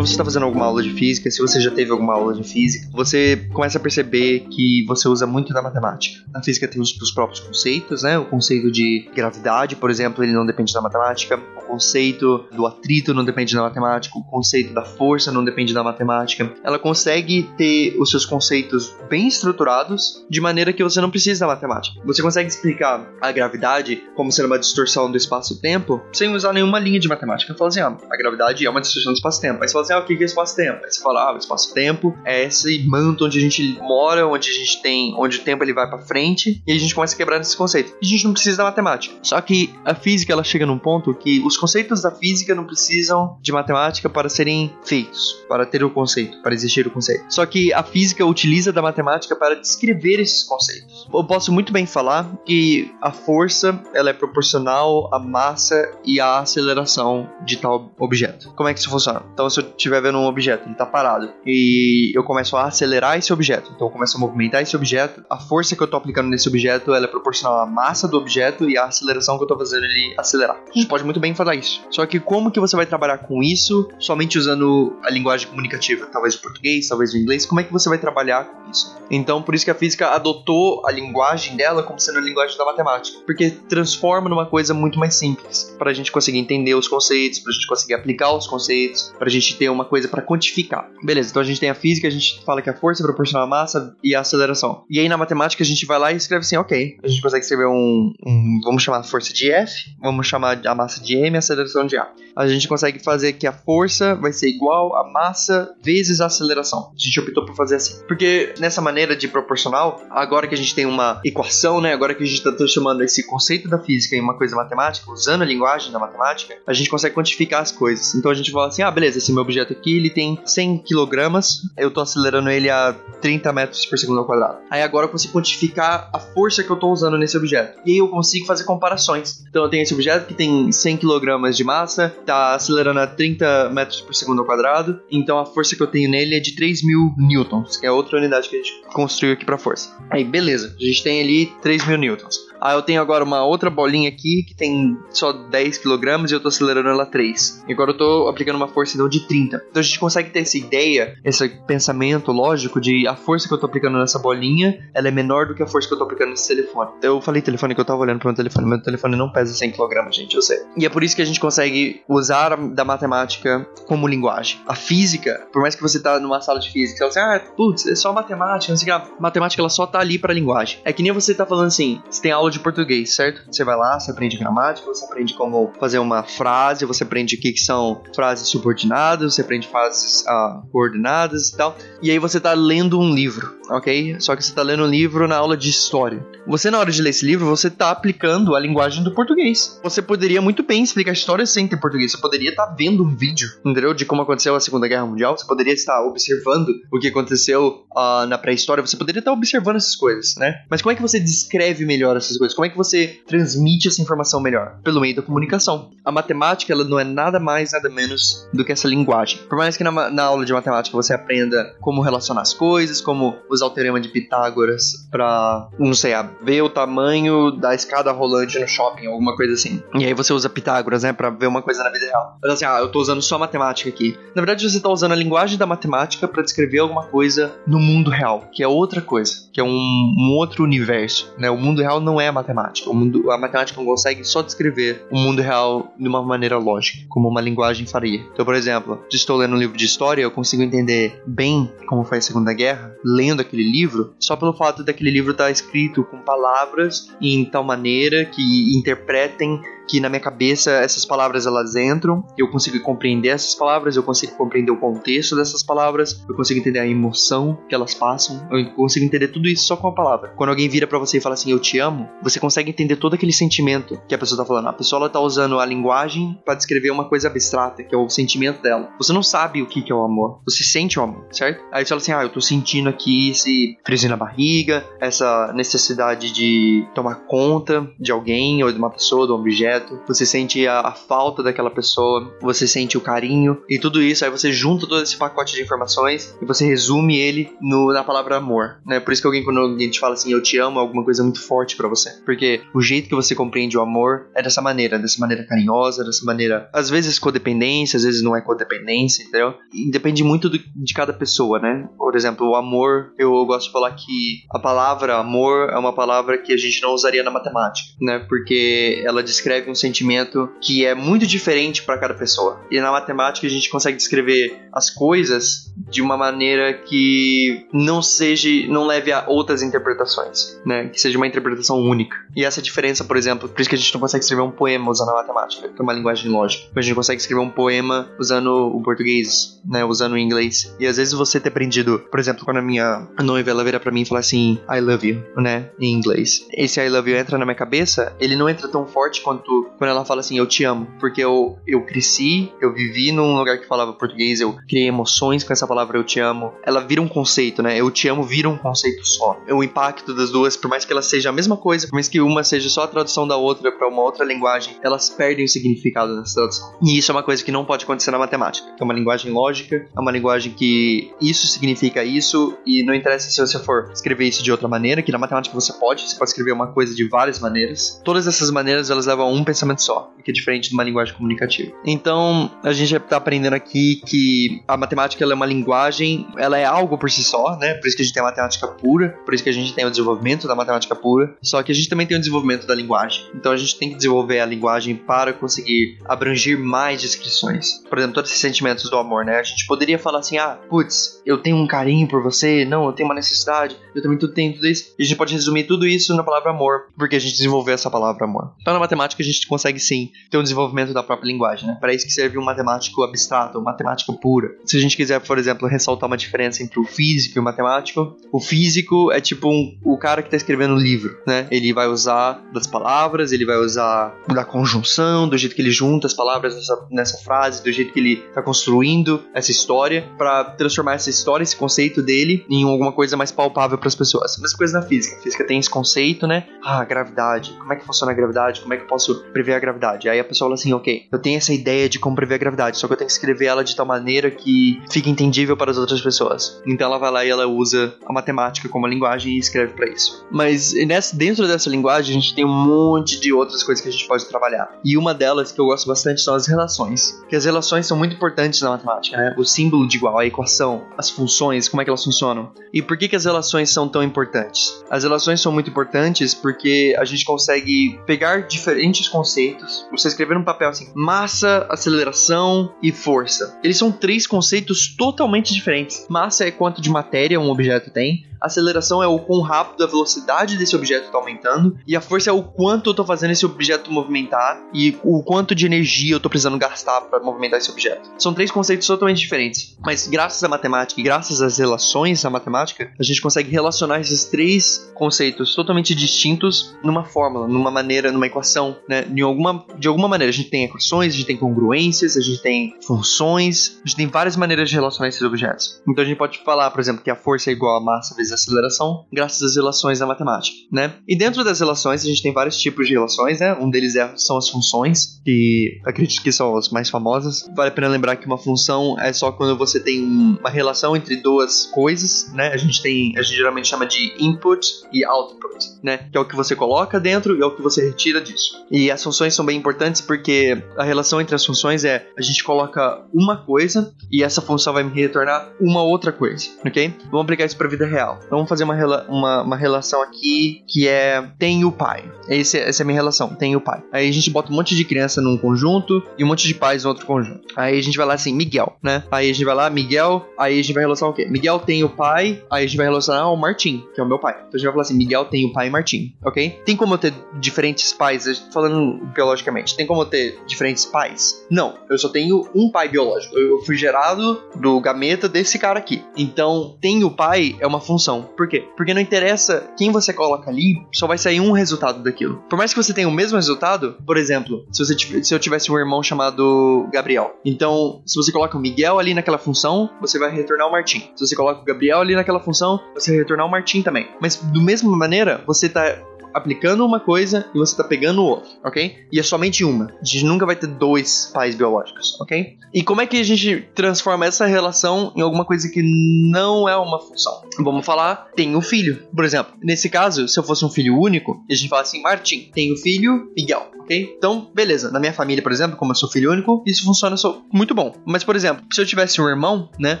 Você está fazendo alguma aula de física, se você já teve alguma aula de física, você começa a perceber que você usa muito da matemática. Na física tem os, os próprios conceitos, né? O conceito de gravidade, por exemplo, ele não depende da matemática. O conceito do atrito não depende da matemática. O conceito da força não depende da matemática. Ela consegue ter os seus conceitos bem estruturados de maneira que você não precisa da matemática. Você consegue explicar a gravidade como sendo uma distorção do espaço-tempo sem usar nenhuma linha de matemática. Fala assim, ah, a gravidade é uma distorção do espaço-tempo. Você fala assim, o que é espaço-tempo? Aí você fala, ah, espaço-tempo é esse manto onde a gente mora, onde a gente tem, onde o tempo ele vai para frente, e a gente começa a quebrar esse conceito. E a gente não precisa da matemática. Só que a física ela chega num ponto que os conceitos da física não precisam de matemática para serem feitos, para ter o conceito, para existir o conceito. Só que a física utiliza da matemática para descrever esses conceitos. Eu posso muito bem falar que a força ela é proporcional à massa e à aceleração de tal objeto. Como é que isso funciona? Então, se eu estiver vendo um objeto, ele está parado, e eu começo a acelerar esse objeto, então eu começo a movimentar esse objeto, a força que eu estou aplicando nesse objeto ela é proporcional à massa do objeto e à aceleração que eu estou fazendo ele acelerar. A gente pode muito bem falar isso. Só que como que você vai trabalhar com isso somente usando a linguagem comunicativa? Talvez o português, talvez o inglês. Como é que você vai trabalhar com isso? Então, por isso que a física adotou a linguagem dela como sendo a linguagem da matemática, porque transforma numa coisa muito mais simples, para a gente conseguir entender os conceitos, para a gente conseguir aplicar os conceitos, para a gente ter uma coisa para quantificar. Beleza, então a gente tem a física, a gente fala que a força é proporcional à massa e a aceleração. E aí na matemática a gente vai lá e escreve assim, ok, a gente consegue escrever um, um vamos chamar a força de F, vamos chamar a massa de M e a aceleração de A. A gente consegue fazer que a força vai ser igual a massa vezes a aceleração. A gente optou por fazer assim. Porque nessa maneira de proporcional, agora que a gente tem uma equação, né, agora que a gente está transformando esse conceito da física em uma coisa matemática, usando a linguagem da matemática, a gente consegue quantificar as coisas. Então a gente fala assim, ah, beleza, esse meu objeto aqui, ele tem 100 kg, eu tô acelerando ele a 30 metros por segundo ao quadrado. Aí agora eu consigo quantificar a força que eu tô usando nesse objeto. E aí eu consigo fazer comparações. Então eu tenho esse objeto que tem 100 kg de massa, tá acelerando a 30 metros por segundo ao quadrado, então a força que eu tenho nele é de 3 mil newtons, que é outra unidade que a gente construiu aqui para força. Aí beleza, a gente tem ali 3 mil newtons. Ah, eu tenho agora uma outra bolinha aqui que tem só 10 kg e eu tô acelerando ela 3. E agora eu tô aplicando uma força então de 30. Então a gente consegue ter essa ideia, esse pensamento lógico de a força que eu tô aplicando nessa bolinha, ela é menor do que a força que eu tô aplicando nesse telefone. Eu falei telefone que eu tava olhando para um telefone, meu telefone não pesa 100 kg, gente, eu sei. E é por isso que a gente consegue usar da matemática como linguagem. A física, por mais que você tá numa sala de física, você fala assim, ah, putz, é só matemática, não sei o que. A matemática ela só tá ali para linguagem. É que nem você tá falando assim, você tem aula aula de português, certo? Você vai lá, você aprende gramática, você aprende como fazer uma frase, você aprende o que, que são frases subordinadas, você aprende frases ah, coordenadas e tal. E aí você tá lendo um livro. Ok? Só que você tá lendo um livro na aula de história. Você, na hora de ler esse livro, você tá aplicando a linguagem do português. Você poderia muito bem explicar a história sem ter português. Você poderia estar tá vendo um vídeo, entendeu? De como aconteceu a Segunda Guerra Mundial. Você poderia estar observando o que aconteceu uh, na pré-história. Você poderia estar observando essas coisas, né? Mas como é que você descreve melhor essas coisas? Como é que você transmite essa informação melhor? Pelo meio da comunicação. A matemática, ela não é nada mais, nada menos do que essa linguagem. Por mais que na, na aula de matemática você aprenda como relacionar as coisas, como usar o teorema de Pitágoras para, não sei, ver o tamanho da escada rolante no shopping, alguma coisa assim. E aí você usa Pitágoras, né, para ver uma coisa na vida real. Mas assim, ah, eu tô usando só matemática aqui. Na verdade, você tá usando a linguagem da matemática para descrever alguma coisa no mundo real, que é outra coisa, que é um, um, outro universo, né? O mundo real não é a matemática. O mundo, a matemática não consegue só descrever o mundo real de uma maneira lógica, como uma linguagem faria. Então, por exemplo, se estou lendo um livro de história, eu consigo entender bem como foi a Segunda Guerra, lendo aquele livro, só pelo fato daquele livro estar tá escrito com palavras em tal maneira que interpretem que na minha cabeça essas palavras elas entram, eu consigo compreender essas palavras, eu consigo compreender o contexto dessas palavras, eu consigo entender a emoção que elas passam, eu consigo entender tudo isso só com a palavra. Quando alguém vira para você e fala assim, eu te amo, você consegue entender todo aquele sentimento que a pessoa tá falando. A pessoa ela tá usando a linguagem para descrever uma coisa abstrata, que é o sentimento dela. Você não sabe o que, que é o amor, você sente o amor, certo? Aí você fala assim, ah, eu tô sentindo aqui esse friozinho na barriga, essa necessidade de tomar conta de alguém ou de uma pessoa, de um objeto você sente a, a, falta daquela pessoa, você sente o carinho e tudo isso, aí você junta todo esse pacote de informações e você resume ele no, na palavra amor, né? Por isso que alguém, quando alguém te fala assim, eu te amo, é alguma coisa muito forte para você. Porque o jeito que você compreende o amor é dessa maneira, dessa maneira carinhosa, dessa maneira, às vezes codependência, às vezes não é codependência, entendeu? E depende muito do, de cada pessoa, né? Por exemplo, o amor, eu gosto de falar que a palavra amor é uma palavra que a gente não usaria na matemática, né? Porque ela descreve um sentimento que é muito diferente para cada pessoa. E na matemática a gente consegue descrever as coisas de uma maneira que não seja, não leve a outras interpretações, né? Que seja uma interpretação única. E essa diferença, por exemplo, por isso que a gente não consegue escrever um poema usando a matemática, que é uma linguagem lógica. Mas a gente consegue escrever um poema usando o português, né? Usando o inglês. E às vezes você ter aprendido, por exemplo, quando a minha noiva ela vira para mim e fala assim, I love you, né? Em inglês. Esse I love you entra na minha cabeça, ele não entra tão forte quanto quando ela fala assim, eu te amo, porque eu, eu cresci, eu vivi num lugar que falava português, eu criei emoções com essa palavra eu te amo. Ela vira um conceito, né? Eu te amo vira um conceito só. O impacto das duas, por mais que ela seja a mesma coisa, por mais que uma seja só a tradução da outra para uma outra linguagem, elas perdem o significado dessa tradução. E isso é uma coisa que não pode acontecer na matemática. É uma linguagem lógica, é uma linguagem que isso significa isso, e não interessa se você for escrever isso de outra maneira, que na matemática você pode, você pode escrever uma coisa de várias maneiras. Todas essas maneiras elas levam a um pensamento só, que é diferente de uma linguagem comunicativa. Então, a gente está aprendendo aqui que a matemática é uma linguagem, ela é algo por si só, né? Por isso que a gente tem a matemática pura, por isso que a gente tem o desenvolvimento da matemática pura, só que a gente também tem o desenvolvimento da linguagem. Então, a gente tem que desenvolver a linguagem para conseguir abranger mais descrições. Por exemplo, todos esses sentimentos do amor, né? A gente poderia falar assim: ah, putz, eu tenho um carinho por você, não, eu tenho uma necessidade, eu também tenho tudo isso. E a gente pode resumir tudo isso na palavra amor, porque a gente desenvolveu essa palavra amor. Então, na matemática, a gente consegue sim ter um desenvolvimento da própria linguagem, né? Para isso que serve um matemático abstrato, um matemático pura. Se a gente quiser, por exemplo, ressaltar uma diferença entre o físico e o matemático, o físico é tipo um, o cara que está escrevendo um livro, né? Ele vai usar das palavras, ele vai usar da conjunção, do jeito que ele junta as palavras nessa, nessa frase, do jeito que ele está construindo essa história, para transformar essa história, esse conceito dele, em alguma coisa mais palpável para as pessoas. A mesma coisa na física. A física tem esse conceito, né? Ah, gravidade. Como é que funciona a gravidade? Como é que eu posso prever a gravidade? gravidade. Aí a pessoa fala assim, ok, eu tenho essa ideia de como prever a gravidade, só que eu tenho que escrever ela de tal maneira que fique entendível para as outras pessoas. Então ela vai lá e ela usa a matemática como linguagem e escreve para isso. Mas nessa, dentro dessa linguagem a gente tem um monte de outras coisas que a gente pode trabalhar. E uma delas que eu gosto bastante são as relações. Que as relações são muito importantes na matemática, né? O símbolo de igual, a equação, as funções, como é que elas funcionam. E por que, que as relações são tão importantes? As relações são muito importantes porque a gente consegue pegar diferentes conceitos, você escrever no papel assim: massa, aceleração e força. Eles são três conceitos totalmente diferentes. Massa é quanto de matéria um objeto tem, aceleração é o quão rápido a velocidade desse objeto está aumentando, e a força é o quanto eu estou fazendo esse objeto movimentar e o quanto de energia eu estou precisando gastar para movimentar esse objeto. São três conceitos totalmente diferentes, mas graças à matemática e graças às relações da matemática, a gente consegue relacionar esses três conceitos totalmente distintos numa fórmula, numa maneira, numa equação, né? De alguma, de alguma maneira, a gente tem equações, a gente tem congruências, a gente tem funções, a gente tem várias maneiras de relacionar esses objetos. Então a gente pode falar, por exemplo, que a força é igual a massa vezes a aceleração, graças às relações da matemática, né? E dentro das relações, a gente tem vários tipos de relações, né? Um deles é, são as funções, que acredito que são as mais famosas. Vale a pena lembrar que uma função é só quando você tem uma relação entre duas coisas, né? A gente tem, a gente geralmente chama de input e output, né? Que é o que você coloca dentro e é o que você retira disso. E as funções são bem importantes porque a relação entre as funções é a gente coloca uma coisa e essa função vai me retornar uma outra coisa, ok? Vamos aplicar isso para a vida real. Então vamos fazer uma, uma, uma, relação aqui que é tem o pai. Esse, essa é a minha relação, tem o pai. Aí a gente bota um monte de criança num conjunto e um monte de pais no outro conjunto. Aí a gente vai lá assim, Miguel, né? Aí a gente vai lá, Miguel, aí a gente vai relacionar o quê? Miguel tem o pai, aí a gente vai relacionar o Martim, que é o meu pai. Então a gente vai falar assim, Miguel tem o pai e Martim, ok? Tem como eu ter diferentes pais, falando biologicamente, tem como eu ter diferentes pais? Não, eu só tenho um pai biológico. Eu fui gerado do gameta desse cara aqui. Então, tem o pai é uma função. Por quê? Porque não interessa quem você coloca ali, só vai sair um resultado daquilo. Por mais que você tenha o mesmo resultado, por exemplo, se, você se eu tivesse um irmão chamado Gabriel, então se você coloca o Miguel ali naquela função, você vai retornar o Martim. Se você coloca o Gabriel ali naquela função, você vai retornar o Martim também. Mas do mesma maneira, você tá aplicando uma coisa e você está pegando outra, ok? E é somente uma. A gente nunca vai ter dois pais biológicos, ok? E como é que a gente transforma essa relação em alguma coisa que não é uma função? Vamos falar, tem um filho. Por exemplo, nesse caso, se eu fosse um filho único, a gente fala assim, Martim, tem o filho Miguel, ok? Então, beleza. Na minha família, por exemplo, como eu sou filho único, isso funciona muito bom. Mas, por exemplo, se eu tivesse um irmão, né?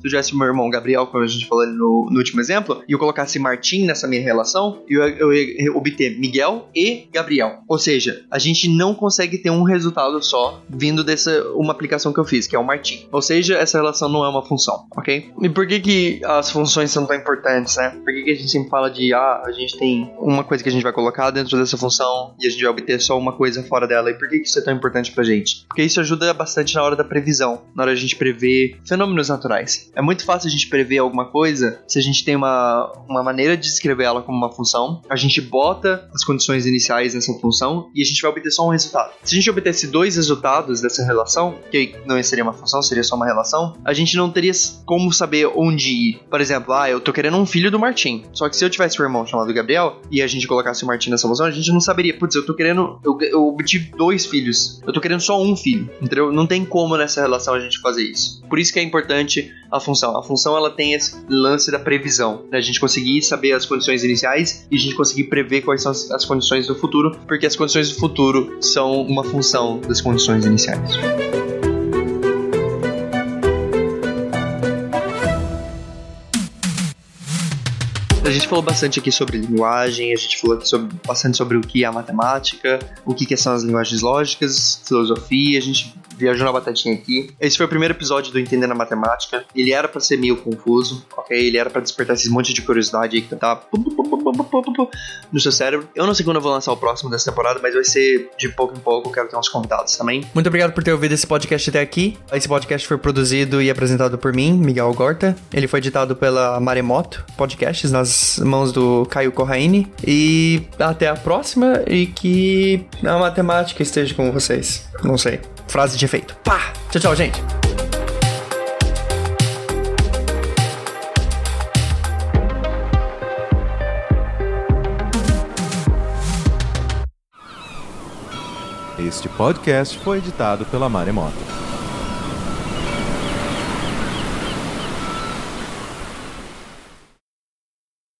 Se eu tivesse meu irmão Gabriel, como a gente falou no, no último exemplo, e eu colocasse Martim nessa minha relação, eu, eu ia obter Miguel e Gabriel. Ou seja, a gente não consegue ter um resultado só vindo dessa uma aplicação que eu fiz, que é o Martin. Ou seja, essa relação não é uma função, ok? E por que que as funções são tão importantes, né? Por que que a gente sempre fala de, ah, a gente tem uma coisa que a gente vai colocar dentro dessa função e a gente vai obter só uma coisa fora dela? E por que que isso é tão importante pra gente? Porque isso ajuda bastante na hora da previsão, na hora de a gente prever fenômenos naturais. É muito fácil a gente prever alguma coisa se a gente tem uma, uma maneira de escrever ela como uma função, a gente bota as condições iniciais nessa função e a gente vai obter só um resultado. Se a gente obtesse dois resultados dessa relação, que não seria uma função, seria só uma relação, a gente não teria como saber onde ir. Por exemplo, ah, eu tô querendo um filho do Martim. Só que se eu tivesse um irmão chamado Gabriel e a gente colocasse o Martim nessa função, a gente não saberia, putz, eu tô querendo, eu, eu obtive dois filhos, eu tô querendo só um filho, entendeu? Não tem como nessa relação a gente fazer isso. Por isso que é importante a função. A função ela tem esse lance da previsão, né? a gente conseguir saber as condições iniciais e a gente conseguir prever quais são as, as condições do futuro, porque as condições do futuro são uma função das condições iniciais. A gente falou bastante aqui sobre linguagem, a gente falou sobre, bastante sobre o que é a matemática, o que, que são as linguagens lógicas, filosofia, a gente viajou na batatinha aqui. Esse foi o primeiro episódio do Entendendo a Matemática. Ele era para ser meio confuso, ok? Ele era para despertar esse monte de curiosidade aí que tá no seu cérebro. Eu não sei quando eu vou lançar o próximo dessa temporada, mas vai ser de pouco em pouco. Eu quero ter uns convidados também. Muito obrigado por ter ouvido esse podcast até aqui. Esse podcast foi produzido e apresentado por mim, Miguel Gorta. Ele foi editado pela Maremoto Podcasts, nas mãos do Caio Corraine. E até a próxima e que a matemática esteja com vocês. Não sei. Frase de efeito. Pá! Tchau, tchau, gente! Este podcast foi editado pela Maremoto.